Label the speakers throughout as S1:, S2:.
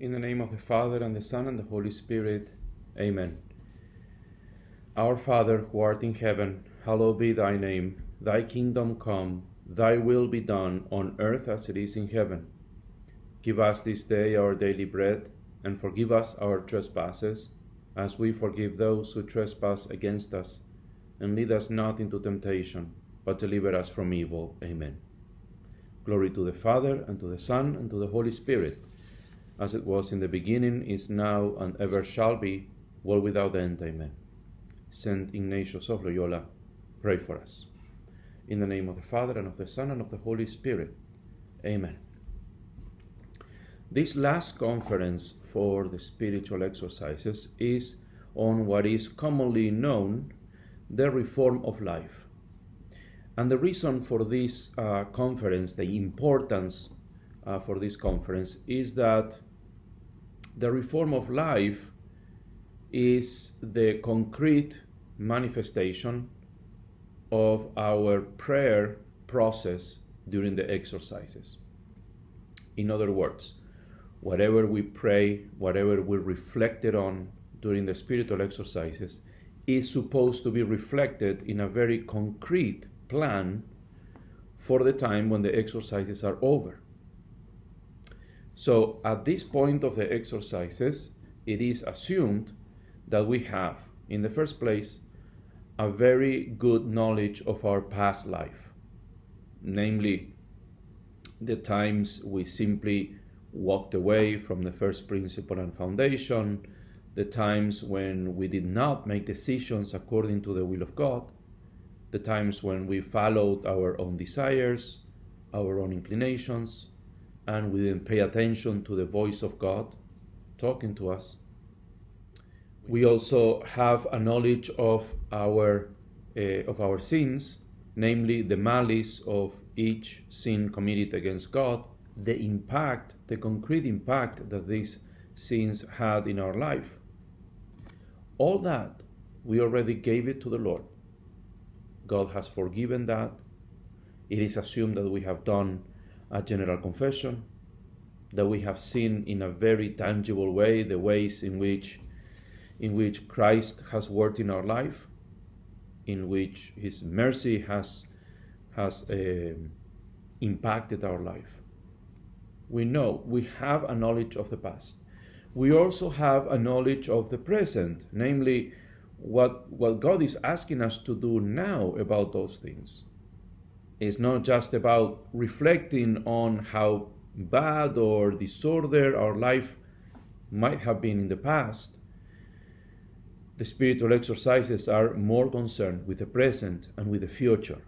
S1: In the name of the Father, and the Son, and the Holy Spirit. Amen. Our Father, who art in heaven, hallowed be thy name. Thy kingdom come, thy will be done, on earth as it is in heaven. Give us this day our daily bread, and forgive us our trespasses, as we forgive those who trespass against us. And lead us not into temptation, but deliver us from evil. Amen. Glory to the Father, and to the Son, and to the Holy Spirit, as it was in the beginning, is now, and ever shall be, world without end. Amen. Saint Ignatius of Loyola, pray for us. In the name of the Father, and of the Son, and of the Holy Spirit. Amen. This last conference for the spiritual exercises is on what is commonly known the reform of life. And the reason for this uh, conference, the importance uh, for this conference, is that the reform of life is the concrete manifestation of our prayer process during the exercises. In other words, whatever we pray, whatever we reflected on during the spiritual exercises, is supposed to be reflected in a very concrete plan for the time when the exercises are over. So, at this point of the exercises, it is assumed that we have, in the first place, a very good knowledge of our past life, namely, the times we simply walked away from the first principle and foundation, the times when we did not make decisions according to the will of God, the times when we followed our own desires, our own inclinations, and we didn't pay attention to the voice of God talking to us. We also have a knowledge of our uh, of our sins, namely the malice of each sin committed against God, the impact, the concrete impact that these sins had in our life. All that we already gave it to the Lord. God has forgiven that. It is assumed that we have done a general confession, that we have seen in a very tangible way the ways in which in which Christ has worked in our life, in which His mercy has has uh, impacted our life. We know we have a knowledge of the past. We also have a knowledge of the present, namely what what God is asking us to do now about those things. It's not just about reflecting on how bad or disorder our life might have been in the past. The spiritual exercises are more concerned with the present and with the future,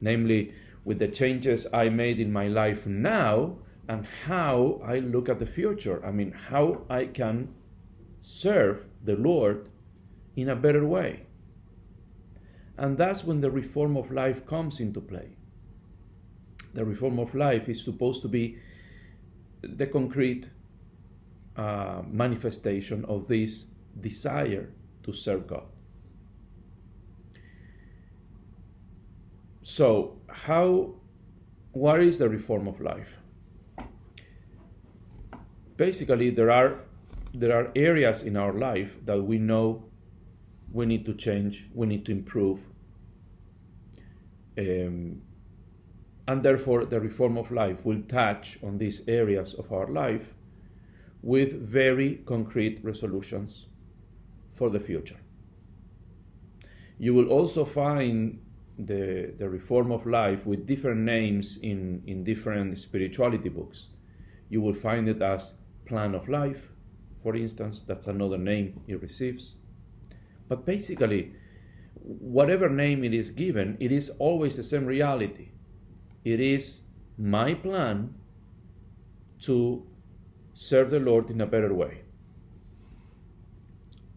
S1: namely with the changes I made in my life now and how I look at the future. I mean, how I can serve the Lord in a better way. And that's when the reform of life comes into play. The reform of life is supposed to be the concrete uh, manifestation of this desire to serve God. So, how, what is the reform of life? Basically, there are there are areas in our life that we know we need to change, we need to improve. Um, and therefore, the reform of life will touch on these areas of our life with very concrete resolutions for the future. You will also find the, the reform of life with different names in, in different spirituality books. You will find it as plan of life, for instance, that's another name it receives. But basically, whatever name it is given, it is always the same reality. It is my plan to serve the Lord in a better way.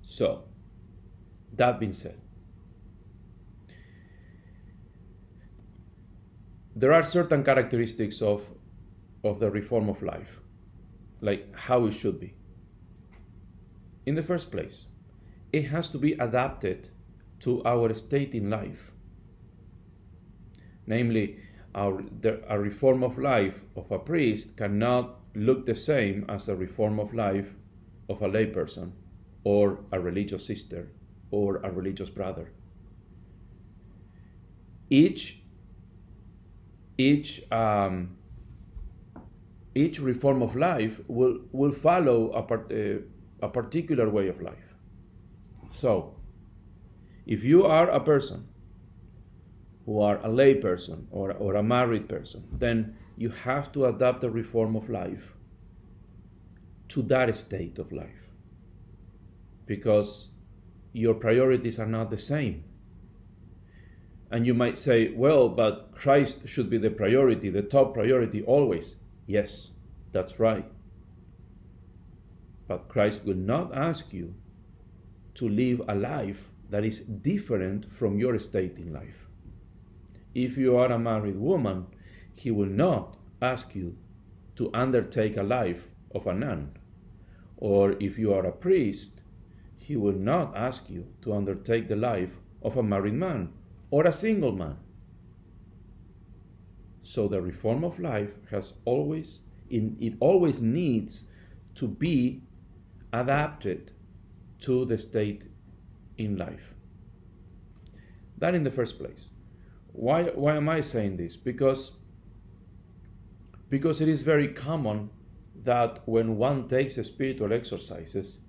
S1: So, that being said, there are certain characteristics of, of the reform of life, like how it should be. In the first place, it has to be adapted to our state in life. Namely, the, a reform of life of a priest cannot look the same as a reform of life of a layperson or a religious sister or a religious brother. Each each um, each reform of life will will follow a, part, uh, a particular way of life. So, if you are a person who are a lay person or, or a married person, then you have to adapt the reform of life to that state of life because your priorities are not the same. And you might say, well, but Christ should be the priority, the top priority always. Yes, that's right. But Christ will not ask you to live a life that is different from your state in life. If you are a married woman, he will not ask you to undertake a life of a nun. Or if you are a priest, he will not ask you to undertake the life of a married man or a single man. So the reform of life has always it always needs to be adapted to the state in life. That in the first place. Why, why am I saying this? Because, because it is very common that when one takes spiritual exercises,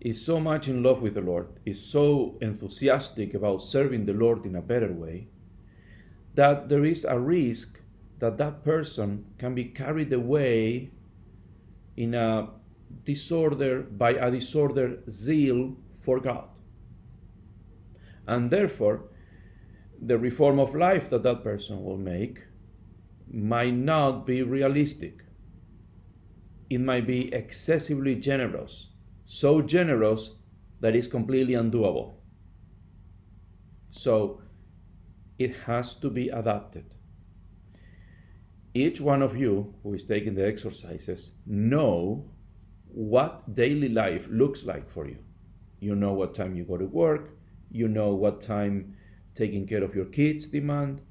S1: is so much in love with the Lord, is so enthusiastic about serving the Lord in a better way, that there is a risk that that person can be carried away in a disorder by a disorder zeal for God. And therefore, the reform of life that that person will make might not be realistic. It might be excessively generous, so generous that it's completely undoable. So it has to be adapted each one of you who is taking the exercises know what daily life looks like for you. You know what time you go to work, you know what time taking care of your kids demand,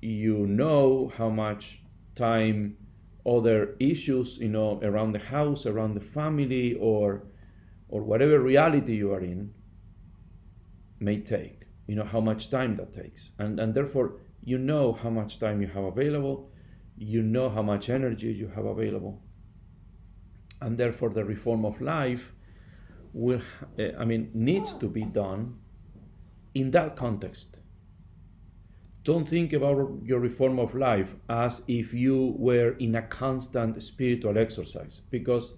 S1: you know how much time other issues, you know, around the house, around the family or or whatever reality you are in may take. You know how much time that takes. And and therefore you know how much time you have available you know how much energy you have available. And therefore, the reform of life will, eh, I mean, needs to be done in that context. Don't think about your reform of life as if you were in a constant spiritual exercise, because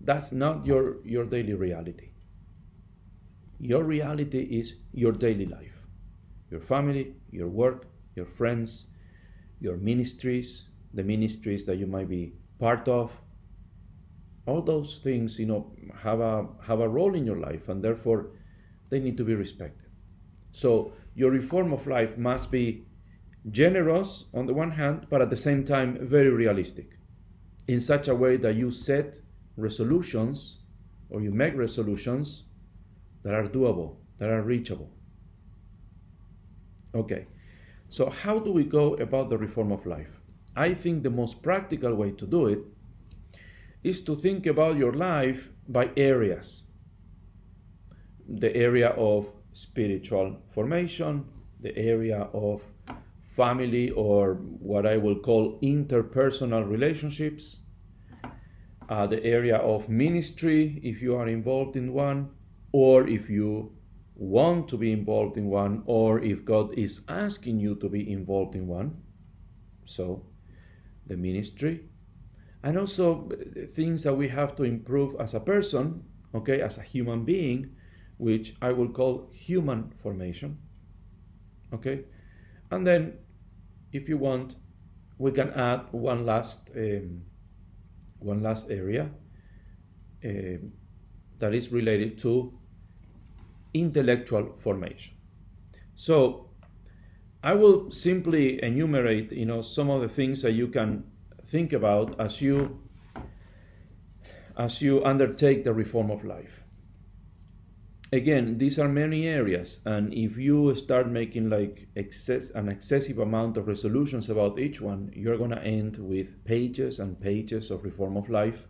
S1: that's not your, your daily reality. Your reality is your daily life your family, your work, your friends, your ministries, the ministries that you might be part of all those things you know have a have a role in your life and therefore they need to be respected so your reform of life must be generous on the one hand but at the same time very realistic. In such a way that you set resolutions or you make resolutions that are doable that are reachable. Okay. So how do we go about the reform of life? I think the most practical way to do it is to think about your life by areas. The area of spiritual formation, the area of family or what I will call interpersonal relationships, uh, the area of ministry if you are involved in one, or if you want to be involved in one, or if God is asking you to be involved in one. So, the ministry, and also uh, things that we have to improve as a person, okay, as a human being, which I will call human formation, okay, and then if you want, we can add one last um, one last area uh, that is related to intellectual formation. So I will simply enumerate, you know, some of the things that you can think about as you as you undertake the reform of life. Again, these are many areas, and if you start making like excess an excessive amount of resolutions about each one, you're gonna end with pages and pages of reform of life,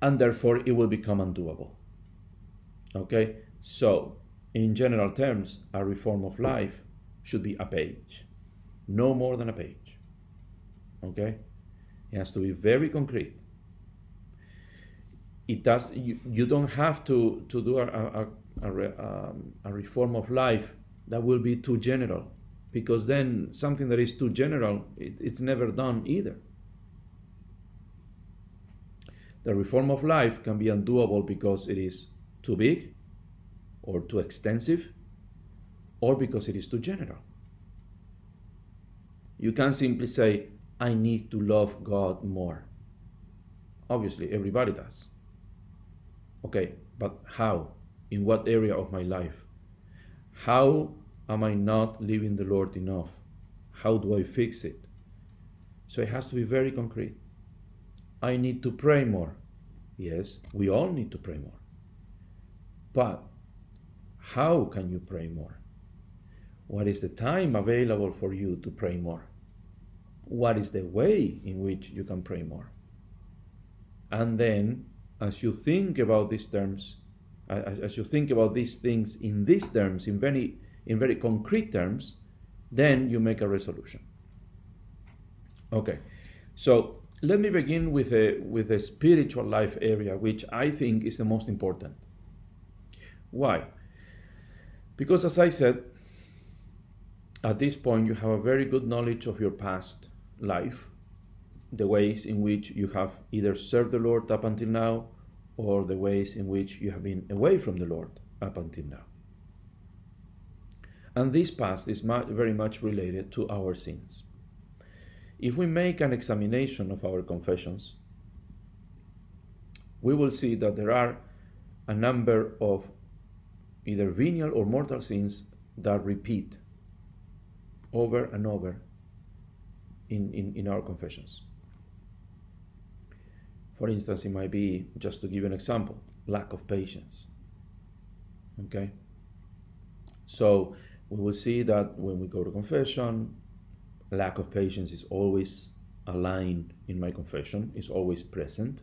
S1: and therefore it will become undoable. Okay, so in general terms, a reform of life should be a page, no more than a page. Okay, it has to be very concrete it does you, you don't have to to do a, a, a, um, a, reform of life that will be too general because then something that is too general it, it's never done either. The reform of life can be undoable because it is too big or too extensive or because it is too general. You can simply say i need to love god more. Obviously everybody does okay, but how? In what area of my life? How am I not living the Lord enough? How do I fix it? So it has to be very concrete. I need to pray more. Yes, we all need to pray more. But how can you pray more? What is the time available for you to pray more? What is the way in which you can pray more? And then as you think about these terms, as, as you think about these things in these terms, in very, in very concrete terms, then you make a resolution. Okay, so let me begin with a with the spiritual life area, which I think is the most important. Why? Because as I said, at this point you have a very good knowledge of your past life, the ways in which you have either served the Lord up until now or the ways in which you have been away from the Lord up until now. And this past is very much related to our sins. If we make an examination of our confessions, we will see that there are a number of either venial or mortal sins that repeat over and over in, in, in our confessions. For instance, it might be, just to give an example, lack of patience. Okay? So we will see that when we go to confession, lack of patience is always aligned in my confession, is always present.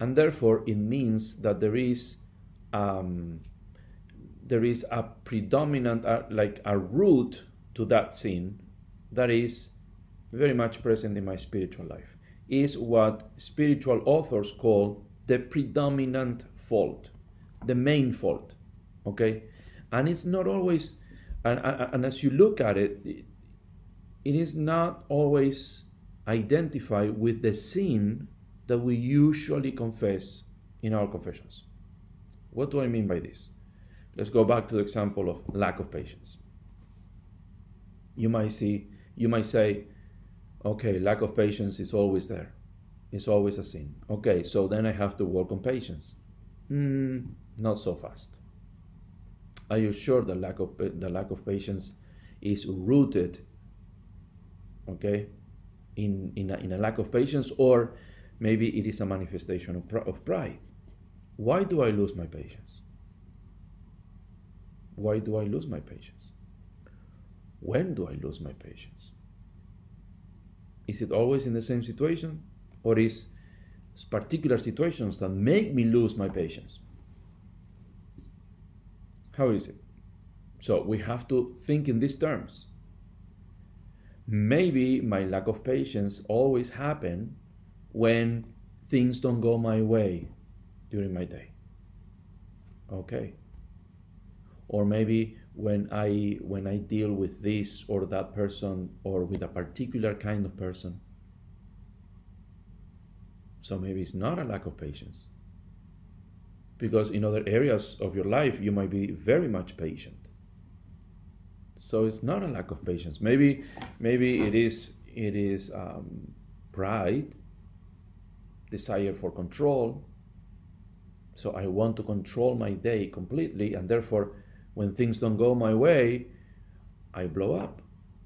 S1: And therefore, it means that there is um, there is a predominant, uh, like a root to that sin that is very much present in my spiritual life is what spiritual authors call the predominant fault, the main fault. Okay? And it's not always, and, and as you look at it, it is not always identified with the sin that we usually confess in our confessions. What do I mean by this? Let's go back to the example of lack of patience. You might see, you might say, Okay, lack of patience is always there. It's always a sin. Okay, so then I have to work on patience. Mm, not so fast. Are you sure the lack of the lack of patience is rooted? Okay, in in a, in a lack of patience, or maybe it is a manifestation of, of pride. Why do I lose my patience? Why do I lose my patience? When do I lose my patience? Is it always in the same situation? Or is particular situations that make me lose my patience? How is it? So we have to think in these terms. Maybe my lack of patience always happen when things don't go my way during my day. Okay. Or maybe when I when I deal with this or that person or with a particular kind of person. So maybe it's not a lack of patience. Because in other areas of your life you might be very much patient. So it's not a lack of patience. Maybe maybe it is it is um, pride, desire for control. So I want to control my day completely, and therefore when things don't go my way, I blow up.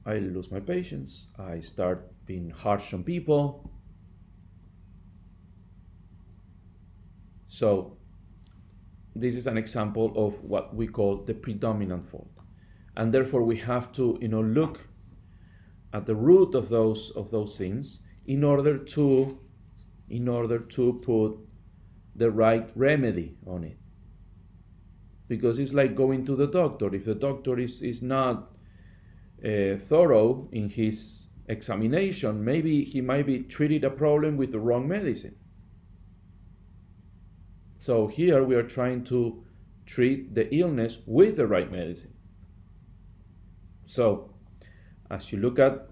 S1: I lose my patience. I start being harsh on people. So, this is an example of what we call the predominant fault. And therefore we have to, you know, look at the root of those of those sins in order to in order to put the right remedy on it. Because it's like going to the doctor. If the doctor is, is not uh, thorough in his examination, maybe he might be treating a problem with the wrong medicine. So here we are trying to treat the illness with the right medicine. So as you look at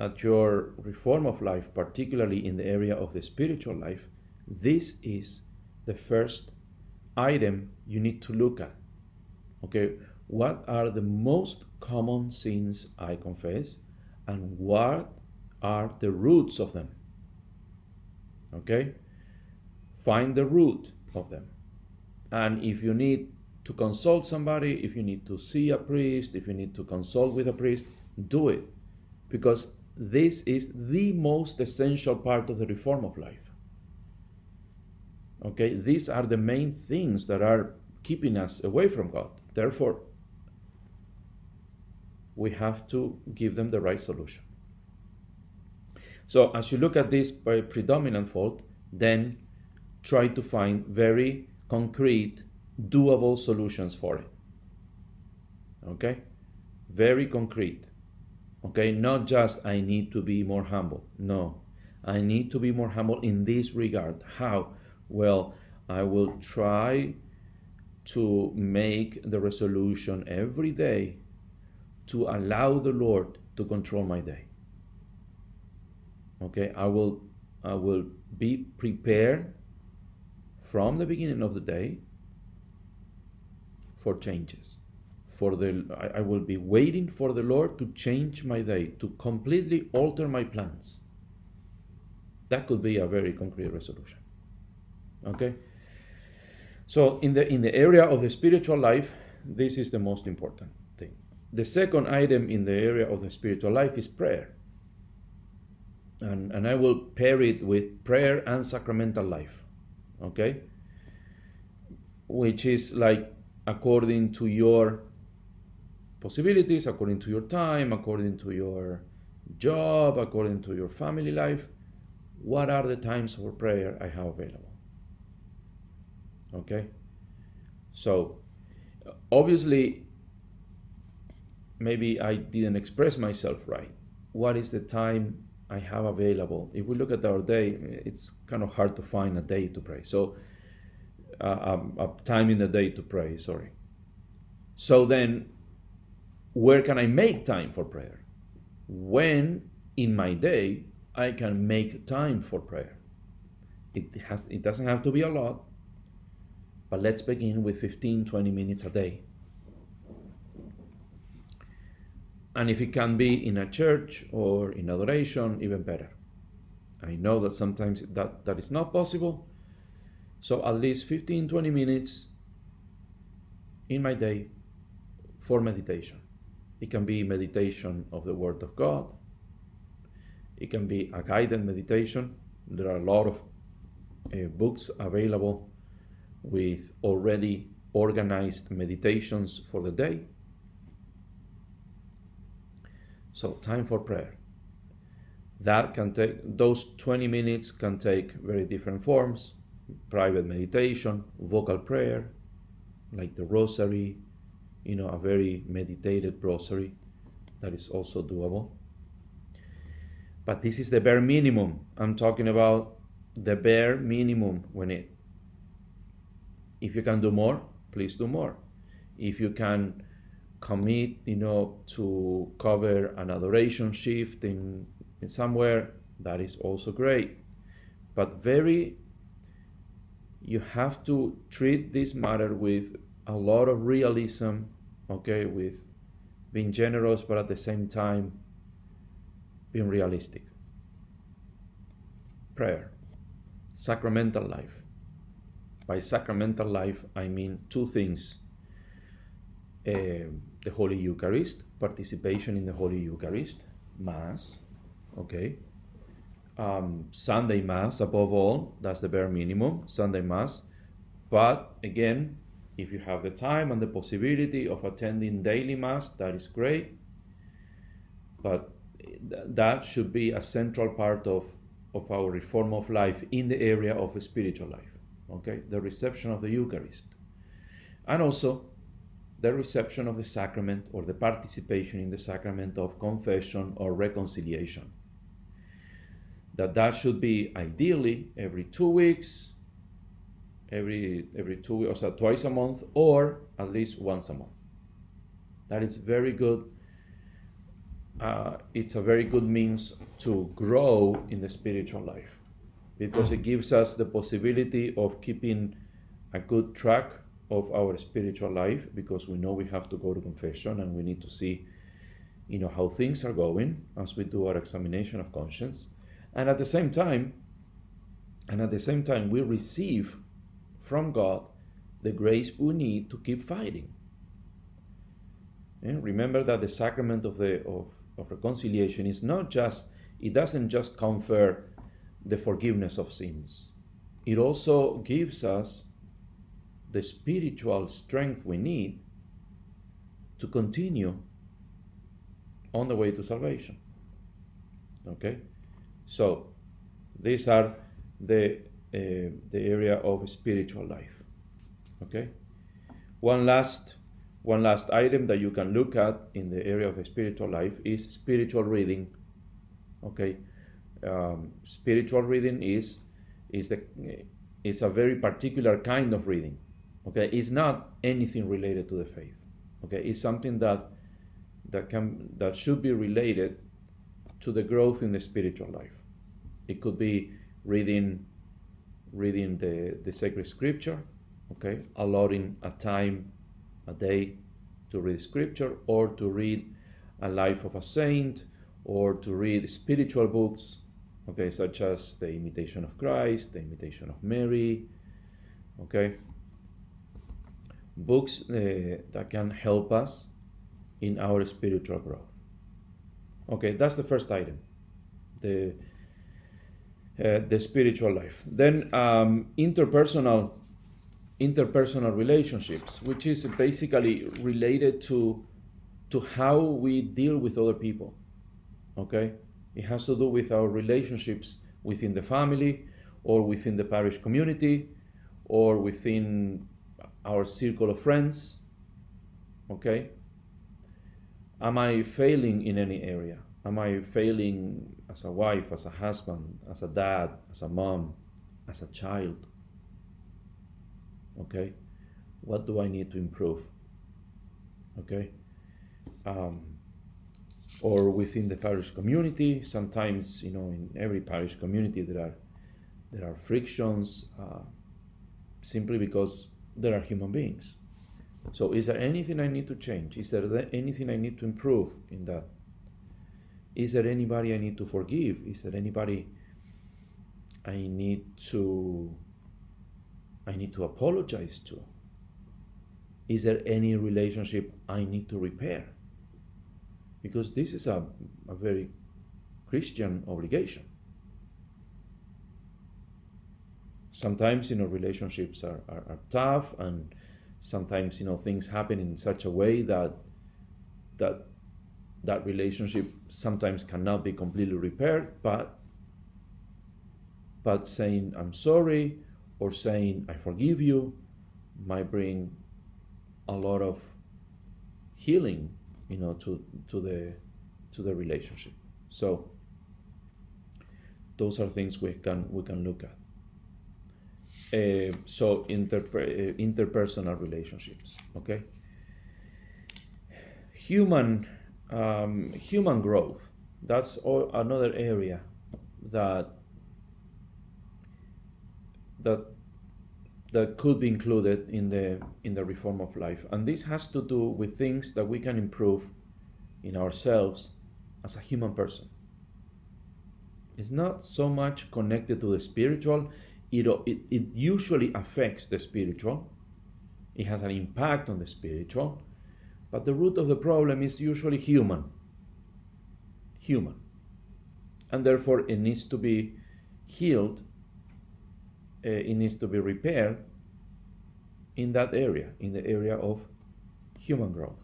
S1: at your reform of life, particularly in the area of the spiritual life, this is the first item you need to look at. Okay, what are the most common sins I confess and what are the roots of them? Okay, find the root of them. And if you need to consult somebody, if you need to see a priest, if you need to consult with a priest, do it because this is the most essential part of the reform of life. Okay, these are the main things that are keeping us away from God. Therefore, we have to give them the right solution. So, as you look at this predominant fault, then try to find very concrete, doable solutions for it. Okay? Very concrete. Okay, not just I need to be more humble. No, I need to be more humble in this regard. How? Well, I will try to make the resolution every day to allow the Lord to control my day. Okay, I will I will be prepared from the beginning of the day for changes for the I, I will be waiting for the Lord to change my day, to completely alter my plans. That could be a very concrete resolution. Okay? So in the in the area of the spiritual life, this is the most important thing. The second item in the area of the spiritual life is prayer. And, and I will pair it with prayer and sacramental life. Okay? Which is like according to your possibilities, according to your time, according to your job, according to your family life. What are the times for prayer I have available? Okay? So, obviously, maybe I didn't express myself right. What is the time I have available? If we look at our day, it's kind of hard to find a day to pray. So, uh, a, a time in the day to pray, sorry. So then where can I make time for prayer? When in my day I can make time for prayer. It has it doesn't have to be a lot, but let's begin with 15 20 minutes a day. And if it can be in a church or in adoration, even better. I know that sometimes that, that is not possible. So at least 15 20 minutes in my day for meditation. It can be meditation of the Word of God. It can be a guided meditation. There are a lot of uh, books available with already organized meditations for the day. So, time for prayer. That can take, those 20 minutes can take very different forms private meditation, vocal prayer, like the rosary, you know, a very meditated rosary that is also doable. But this is the bare minimum. I'm talking about the bare minimum when it. If you can do more, please do more. If you can commit, you know, to cover an adoration shift in, in somewhere, that is also great. But very, you have to treat this matter with a lot of realism, okay, with being generous, but at the same time being realistic. Prayer, sacramental life. By sacramental life, I mean two things uh, the Holy Eucharist, participation in the Holy Eucharist, Mass, okay. Um, Sunday Mass, above all, that's the bare minimum. Sunday Mass, But again, if you have the time and the possibility of attending daily Mass, that is great. But that should be a central part of, of our reform of life in the area of spiritual life. Okay, the reception of the Eucharist. And also the reception of the sacrament or the participation in the sacrament of confession or reconciliation. That that should be ideally every two weeks, every every two weeks, or twice a month, or at least once a month. That is very good. Uh, it's a very good means to grow in the spiritual life because it gives us the possibility of keeping a good track of our spiritual life because we know we have to go to confession and we need to see you know how things are going as we do our examination of conscience. And at the same time and at the same time we receive from god the grace we need to keep fighting. And remember that the sacrament of the of, of reconciliation is not just it doesn't just confer the forgiveness of sins it also gives us the spiritual strength we need to continue on the way to salvation. Okay? So, these are the, uh, the area of spiritual life. Okay? One last, one last item that you can look at in the area of spiritual life is spiritual reading. Okay? Um, spiritual reading is, is, the, is a very particular kind of reading okay? It's not anything related to the faith okay? It's something that that can that should be related to the growth in the spiritual life. It could be reading reading the the sacred scripture okay? Allotting a time a day to read scripture or to read a life of a saint or to read spiritual books okay such as the imitation of christ the imitation of mary okay books uh, that can help us in our spiritual growth. Okay, that's the first item, the uh, the spiritual life. Then um, interpersonal interpersonal relationships, which is basically related to to how we deal with other people. Okay, it has to do with our relationships within the family, or within the parish community, or within our circle of friends? Okay? Am I failing in any area? Am I failing as a wife, as a husband, as a dad, as a mom, as a child? Okay? What do I need to improve? Okay? Um, or within the parish community, sometimes, you know, in every parish community there are there are frictions uh, simply because there are human beings. So, is there anything I need to change? Is there anything I need to improve in that? Is there anybody I need to forgive? Is there anybody I need to I need to apologize to? Is there any relationship I need to repair? Because this is a, a very Christian obligation. sometimes you know relationships are, are, are, tough and sometimes you know things happen in such a way that that that relationship sometimes cannot be completely repaired but but saying i'm sorry or saying i forgive you might bring a lot of healing you know to to the to the relationship. So those are things we can we can look at. Uh, so interper uh, interpersonal relationships okay? Human um, human growth that's all, another area that that that could be included in the in the reform of life and this has to do with things that we can improve in ourselves as a human person it's not so much connected to the spiritual it, it, it usually affects the spiritual, it has an impact on the spiritual, but the root of the problem is usually human. Human. And therefore, it needs to be healed, uh, it needs to be repaired in that area, in the area of human growth.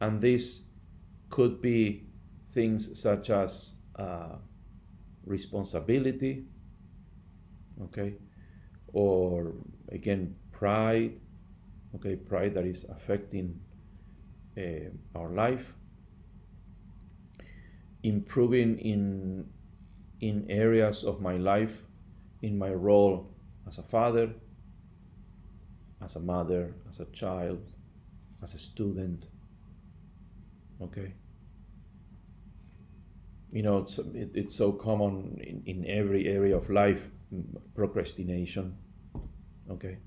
S1: And this could be things such as uh, responsibility, okay, or again, pride, okay, pride that is affecting uh, our life, improving in in areas of my life, in my role as a father, as a mother, as a child, as a student. Okay. You know, it's, it, it's so common in, in every area of life mm, procrastination. Okay.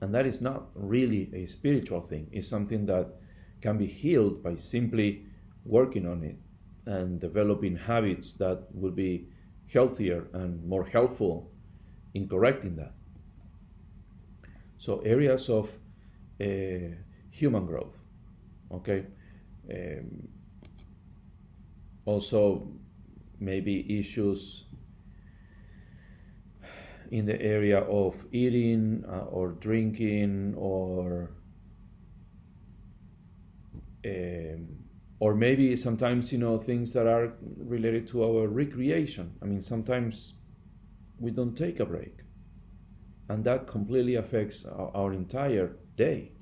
S1: And that is not really a spiritual thing, it's something that can be healed by simply working on it and developing habits that will be healthier and more helpful in correcting that. So, areas of uh, human growth, okay? Um, also, maybe issues in the area of eating uh, or drinking or um, or maybe sometimes you know things that are related to our recreation i mean sometimes we don't take a break. And that completely affects our, our entire day.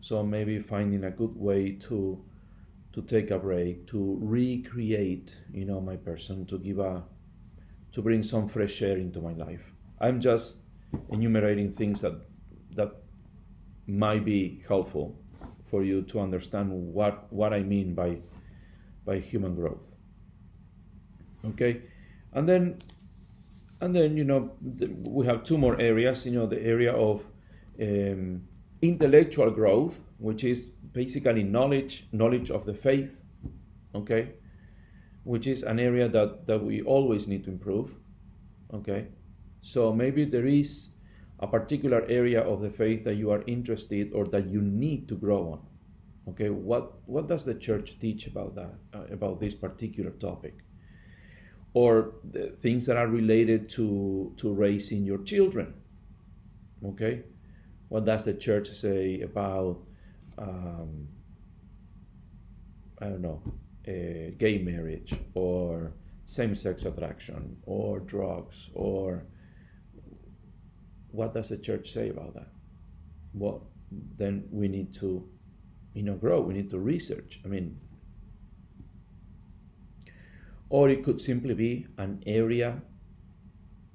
S1: So maybe finding a good way to to take a break to recreate you know my person to give a to bring some fresh air into my life. I'm just enumerating things that that might be helpful for you to understand what, what I mean by, by human growth. Okay, and then and then you know we have two more areas. You know the area of um, intellectual growth, which is basically knowledge knowledge of the faith. Okay, which is an area that that we always need to improve. Okay, so maybe there is a particular area of the faith that you are interested or that you need to grow on. Okay, what what does the church teach about that uh, about this particular topic? Or things that are related to to raising your children. Okay, what does the church say about um, I don't know, uh, gay marriage or same-sex attraction or drugs or what does the church say about that? Well, then we need to, you know, grow. We need to research. I mean, or it could simply be an area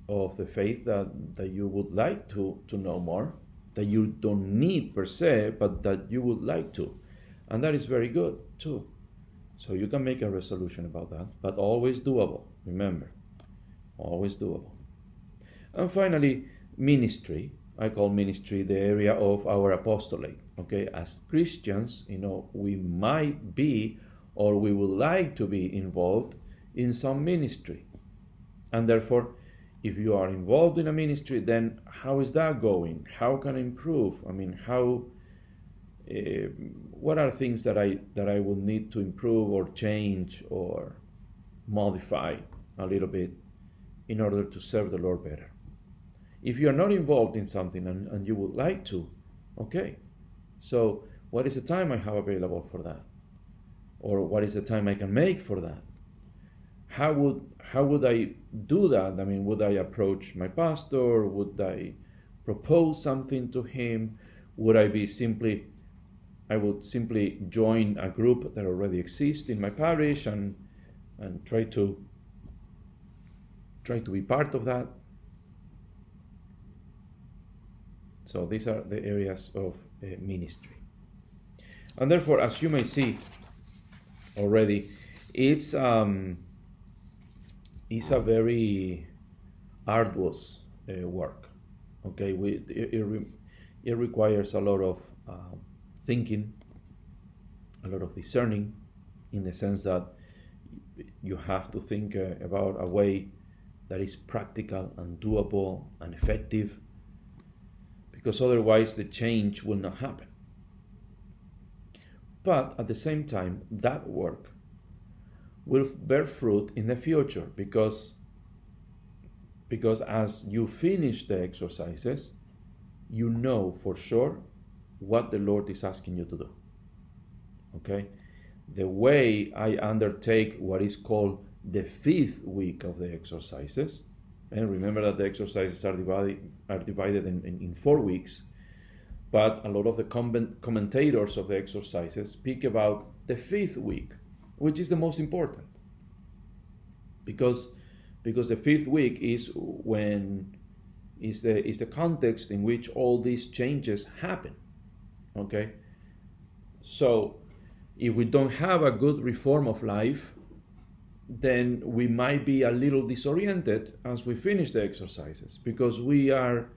S1: of the faith that, that you would like to, to know more, that you don't need per se, but that you would like to. And that is very good too. So you can make a resolution about that, but always doable. Remember, always doable. And finally, ministry. I call ministry the area of our apostolate. Okay, as Christians, you know, we might be or we would like to be involved in some ministry. And therefore, if you are involved in a ministry, then how is that going? How can I improve? I mean, how uh, what are things that I that I will need to improve or change or modify a little bit in order to serve the Lord better? If you're not involved in something and, and you would like to, okay. So, what is the time I have available for that? Or what is the time I can make for that? How would how would I do that? I mean, would I approach my pastor? Would I propose something to him? Would I be simply I would simply join a group that already exists in my parish and and try to try to be part of that So these are the areas of uh, ministry. And therefore, as you may see already, it's um, it's a very arduous uh, work. Okay, we, it, it, re, it, requires a lot of uh, thinking, a lot of discerning, in the sense that you have to think uh, about a way that is practical and doable and effective because otherwise the change will not happen. But at the same time, that work will bear fruit in the future because, because as you finish the exercises, you know for sure what the Lord is asking you to do. Okay? The way I undertake what is called the fifth week of the exercises, and remember that the exercises are divided, are divided in, in, in four weeks, but a lot of the comment, commentators of the exercises speak about the fifth week, which is the most important. Because, because the fifth week is when is the is the context in which all these changes happen. Okay? So if we don't have a good reform of life, then we might be a little disoriented as we finish the exercises because we are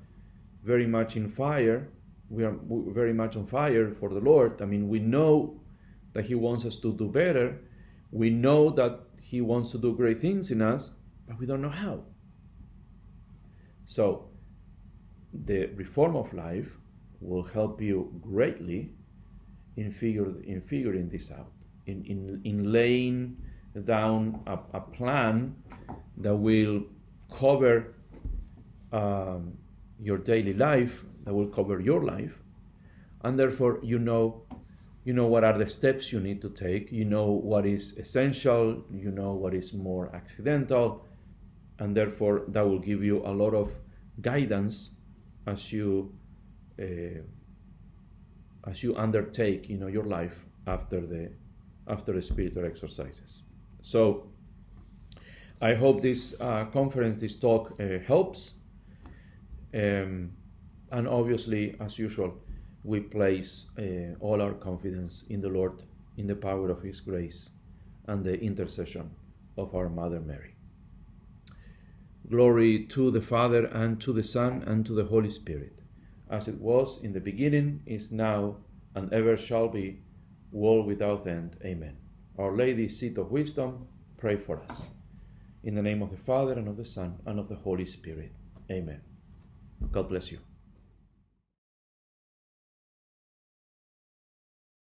S1: very much in fire. We are very much on fire for the Lord. I mean, we know that He wants us to do better. We know that He wants to do great things in us, but we don't know how. So, the reform of life will help you greatly in, figure, in figuring this out, in, in, in laying down a, a plan that will cover um, your daily life, that will cover your life, and therefore you know you know what are the steps you need to take you know what is essential you know what is more accidental and therefore that will give you a lot of guidance as you uh, as you undertake you know your life after the after the spiritual exercises. So i hope this uh, conference this talk uh, helps. Um, and obviously as usual we place uh, all our confidence in the lord in the power of his grace and the intercession of our mother mary glory to the father and to the son and to the holy spirit as it was in the beginning, is now, and ever shall be, world without end. Amen. Our Lady, seat of wisdom, pray for us. In the name of the Father, and of the Son, and of the Holy Spirit. Amen. God bless you.